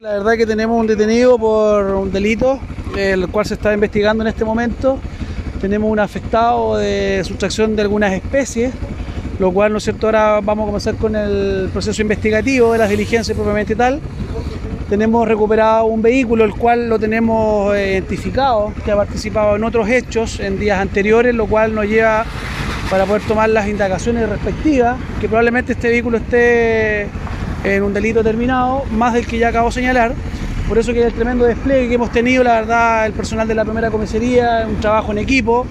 La verdad que tenemos un detenido por un delito, el cual se está investigando en este momento. Tenemos un afectado de sustracción de algunas especies, lo cual, ¿no es cierto?, ahora vamos a comenzar con el proceso investigativo de las diligencias propiamente tal. Tenemos recuperado un vehículo, el cual lo tenemos eh, identificado, que ha participado en otros hechos en días anteriores, lo cual nos lleva para poder tomar las indagaciones respectivas, que probablemente este vehículo esté en un delito terminado, más del que ya acabo de señalar. Por eso que el tremendo despliegue que hemos tenido, la verdad, el personal de la primera comisaría, un trabajo en equipo,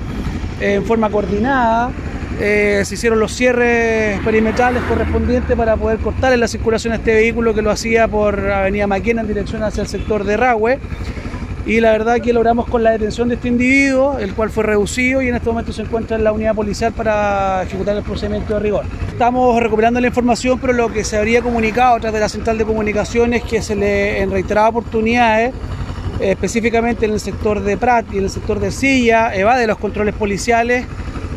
en forma coordinada. Eh, se hicieron los cierres perimetrales correspondientes para poder cortar en la circulación este vehículo que lo hacía por Avenida Maquena en dirección hacia el sector de Rahue y la verdad que logramos con la detención de este individuo, el cual fue reducido y en este momento se encuentra en la unidad policial para ejecutar el procedimiento de rigor. Estamos recuperando la información, pero lo que se habría comunicado a través de la central de comunicaciones es que se le en reiteradas oportunidades específicamente en el sector de Prat y en el sector de Silla, evade los controles policiales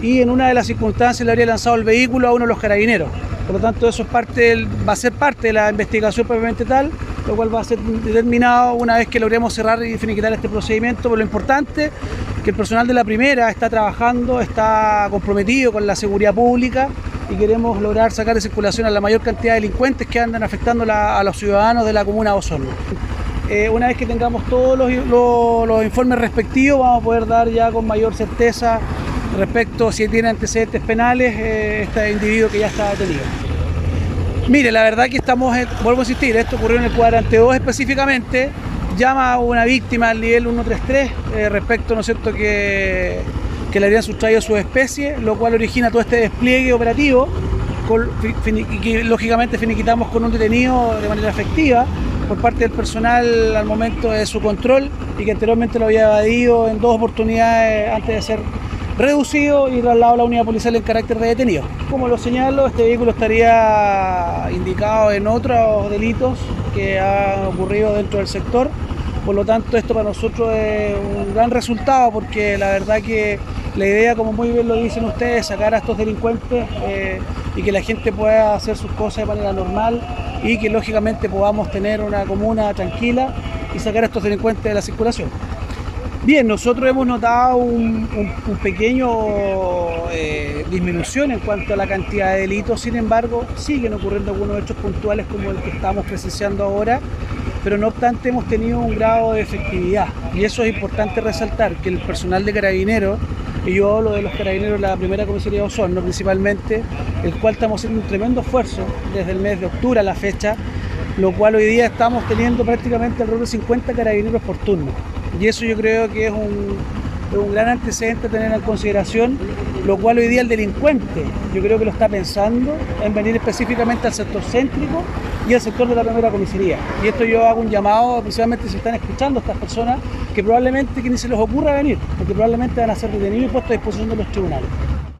y en una de las circunstancias le habría lanzado el vehículo a uno de los carabineros. Por lo tanto, eso es parte va a ser parte de la investigación propiamente tal lo cual va a ser determinado una vez que logremos cerrar y finiquitar este procedimiento. Pero lo importante es que el personal de la primera está trabajando, está comprometido con la seguridad pública y queremos lograr sacar de circulación a la mayor cantidad de delincuentes que andan afectando a los ciudadanos de la comuna de Osorno. Eh, una vez que tengamos todos los, informes respectivos, vamos a poder dar ya con mayor certeza respecto a si tiene antecedentes penales eh, este individuo que ya está detenido. Mire, la verdad que estamos, vuelvo a insistir, esto ocurrió en el cuadrante 2 específicamente, llama a una víctima al nivel 133 eh, respecto, ¿no es cierto?, que, que le habían sustraído su especie, lo cual origina todo este despliegue operativo que lógicamente finiquitamos con un detenido de manera efectiva por parte del personal al momento de su control y que anteriormente lo había evadido en dos oportunidades antes de ser reducido y trasladado a la unidad policial en carácter de detenido. Como lo señalo, este vehículo estaría indicado en otros delitos que han ocurrido dentro del sector. Por lo tanto, esto para nosotros es un gran resultado porque la verdad que la idea, como muy bien lo dicen ustedes, es sacar a estos delincuentes eh, y que la gente pueda hacer sus cosas de manera normal y que lógicamente podamos tener una comuna tranquila y sacar a estos delincuentes de la circulación. Bien, nosotros hemos notado un, pequeño eh, disminución en cuanto a la cantidad de delitos, sin embargo, siguen ocurriendo algunos hechos puntuales como el que estamos presenciando ahora, pero no obstante hemos tenido un grado de efectividad y eso es importante resaltar, que el personal de carabineros, y yo hablo de los carabineros de la primera comisaría de Osorno principalmente, el cual estamos haciendo un tremendo esfuerzo desde el mes de octubre a la fecha, lo cual hoy día estamos teniendo prácticamente alrededor de 50 carabineros por turno. Y eso yo creo que es un, gran antecedente a tener en consideración, lo cual hoy día el delincuente, yo creo que lo está pensando en venir específicamente al sector céntrico y al sector de la primera comisaría. Y esto yo hago un llamado, principalmente si están escuchando estas personas, que probablemente que ni se les ocurra venir, porque probablemente van a ser detenidos y puestos a disposición de los tribunales.